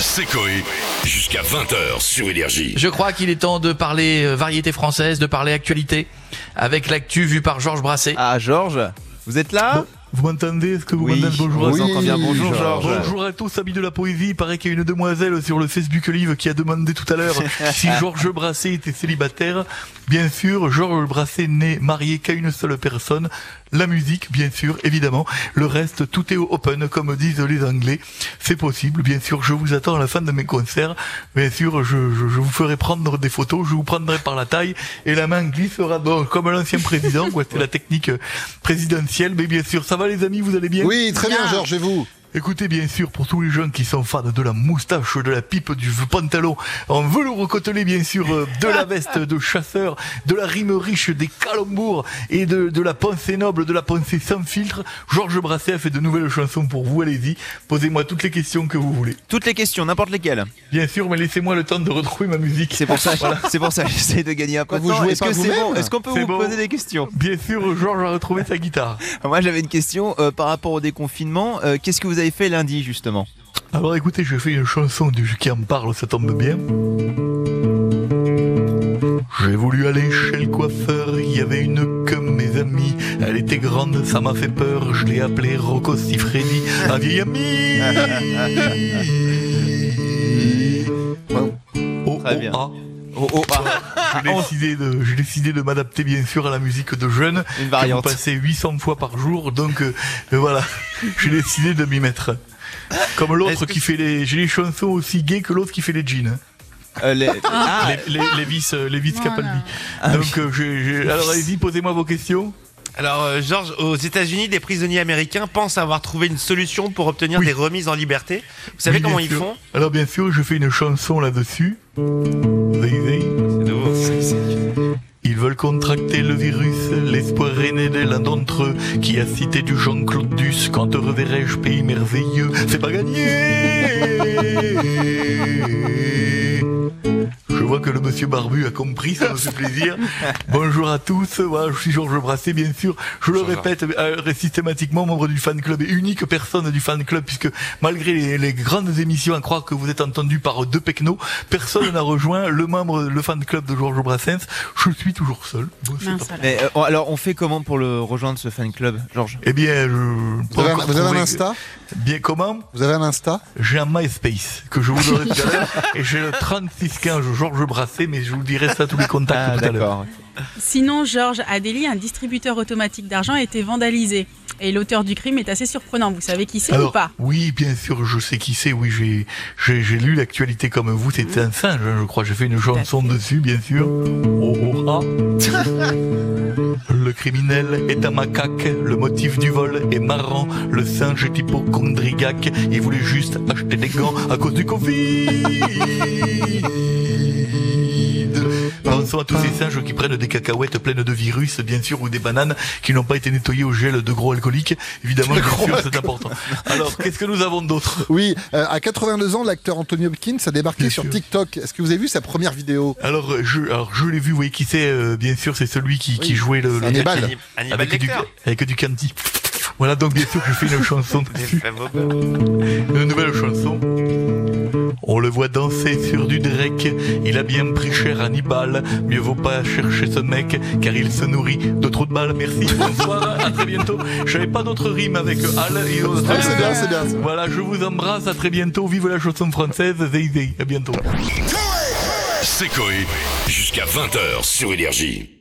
C'est Coé. Jusqu'à 20h sur Énergie. Je crois qu'il est temps de parler euh, variété française, de parler actualité, avec l'actu vue par Georges Brassé. Ah, Georges, vous êtes là? Vous m'entendez Est-ce que vous Oui, m'entendez Bonjour à oui, bien. Bonjour, Georges. Bonjour à tous, amis de la poésie. Il paraît qu'il y a une demoiselle sur le Facebook Live qui a demandé tout à l'heure si Georges Brassé était célibataire. Bien sûr, Georges Brassé n'est marié qu'à une seule personne. La musique, bien sûr, évidemment. Le reste, tout est open, comme disent les Anglais. C'est possible, bien sûr. Je vous attends à la fin de mes concerts. Bien sûr, je, je, je vous ferai prendre des photos. Je vous prendrai par la taille et la main glissera bon, comme l'ancien président. C'est la technique présidentielle. Mais bien sûr, ça va les amis, vous allez bien Oui, très bien, Georges, et vous? Écoutez, bien sûr, pour tous les gens qui sont fans de la moustache, de la pipe, du pantalon en velours côtelé, bien sûr, euh, de la veste de chasseur, de la rime riche, des calembours et de, de la pensée noble, de la pensée sans filtre, Georges Brasset a fait de nouvelles chansons pour vous. Allez-y, posez-moi toutes les questions que vous voulez. Toutes les questions, n'importe lesquelles. Bien sûr, mais laissez-moi le temps de retrouver ma musique. C'est pour ça, c'est pour ça que j'essaie de gagner un peu de temps. Est-ce que c'est bon Est-ce qu'on peut vous bon. poser des questions? Bien sûr, Georges a retrouvé sa guitare. Moi, j'avais une question euh, par rapport au déconfinement. Euh, Qu'est-ce que vous avez fait lundi, justement Alors écoutez, je fais une chanson du qui en parle, ça tombe bien. J'ai voulu aller chez le coiffeur, il y avait une que mes amis. Elle était grande, ça m'a fait peur, je l'ai appelée Rocco Siffredi, un vieil ami. Oh, Très oh, bien. ah. Oh, oh, ah, J'ai décidé de, j'ai décidé de m'adapter bien sûr à la musique de jeunes. Une que variante. Vous passez 800 fois par jour, donc euh, euh, voilà, j'ai décidé de m'y mettre. Comme l'autre que qui fait les, j'ai les chansons aussi gays que l'autre qui fait les jeans. euh, les- Ah, les, les, les vis, les vis Voilà. Capaldi. Donc euh, j'ai, j'ai- alors allez-y, posez-moi vos questions. Alors, Georges, aux États-Unis, des prisonniers américains pensent avoir trouvé une solution pour obtenir Oui. des remises en liberté. Vous savez Oui, comment ils sûr. font? Alors bien sûr, je fais une chanson là-dessus. Contracter le virus, l'espoir est de l'un d'entre eux qui a cité du Jean-Claude Duss. Quand te reverrai-je, pays merveilleux C'est pas gagné vois que le monsieur Barbu a compris, ça me fait plaisir. Bonjour à tous, voilà, je suis Georges Brassé, bien sûr. Je le répète euh, systématiquement, membre du fan club et unique personne du fan club, puisque malgré les, les grandes émissions à croire que vous êtes entendu par deux pecnos, personne n'a rejoint le membre, le fan club de Georges Brassens. Je suis toujours seul. Bon, mais, euh, on- alors, on fait comment pour le rejoindre ce fan club, Georges? Eh bien, je... Vous avez, un, vous avez un Insta? Bien, comment Vous avez un Insta J'ai un MySpace que je vous donnerai tout à l'heure et j'ai le 3615 Georges Brassé, mais je vous dirai ça tous les contacts Ah, tout à l'heure. Sinon, Georges, Delhi, un distributeur automatique d'argent a été vandalisé. Et l'auteur du crime est assez surprenant. Vous savez qui c'est ou pas? oui, bien sûr, je sais qui c'est. Oui, j'ai, j'ai, j'ai lu l'actualité comme vous. C'est un singe, hein, je crois. J'ai fait une chanson dessus, bien sûr. Oh, oh, ah. Le criminel est un macaque. Le motif du vol est marrant. Le singe est hypochondriaque. Il voulait juste acheter des gants à cause du Covid. Pensons à tous ces singes qui prennent des cacahuètes pleines de virus, bien sûr, ou des bananes qui n'ont pas été nettoyées au gel de gros alcooliques. Évidemment, c'est important. Alors, qu'est-ce que nous avons d'autre? Oui, euh, à 82 ans, l'acteur Anthony Hopkins a débarqué Bien sur sûr. TikTok. Est-ce que vous avez vu sa première vidéo? Alors je, alors, je l'ai vu, vous voyez qui c'est, euh, bien sûr, c'est celui qui, qui Oui, jouait le, le- Hannibal. Anni- Hannibal avec, du, avec du candy. Voilà, donc bien sûr, je fais une chanson. Une nouvelle chanson. Voit danser sur du Drake, il a bien pris cher Hannibal. Mieux vaut pas chercher ce mec, car il se nourrit de trop de balles. Merci, bonsoir, à très bientôt. J'avais pas d'autres rimes avec Al. et Ah, c'est bien, c'est bien. Voilà, je vous embrasse, à très bientôt. Vive la chanson française, Zay Zay. À bientôt. C'est Coé. Jusqu'à 20h sur Énergie.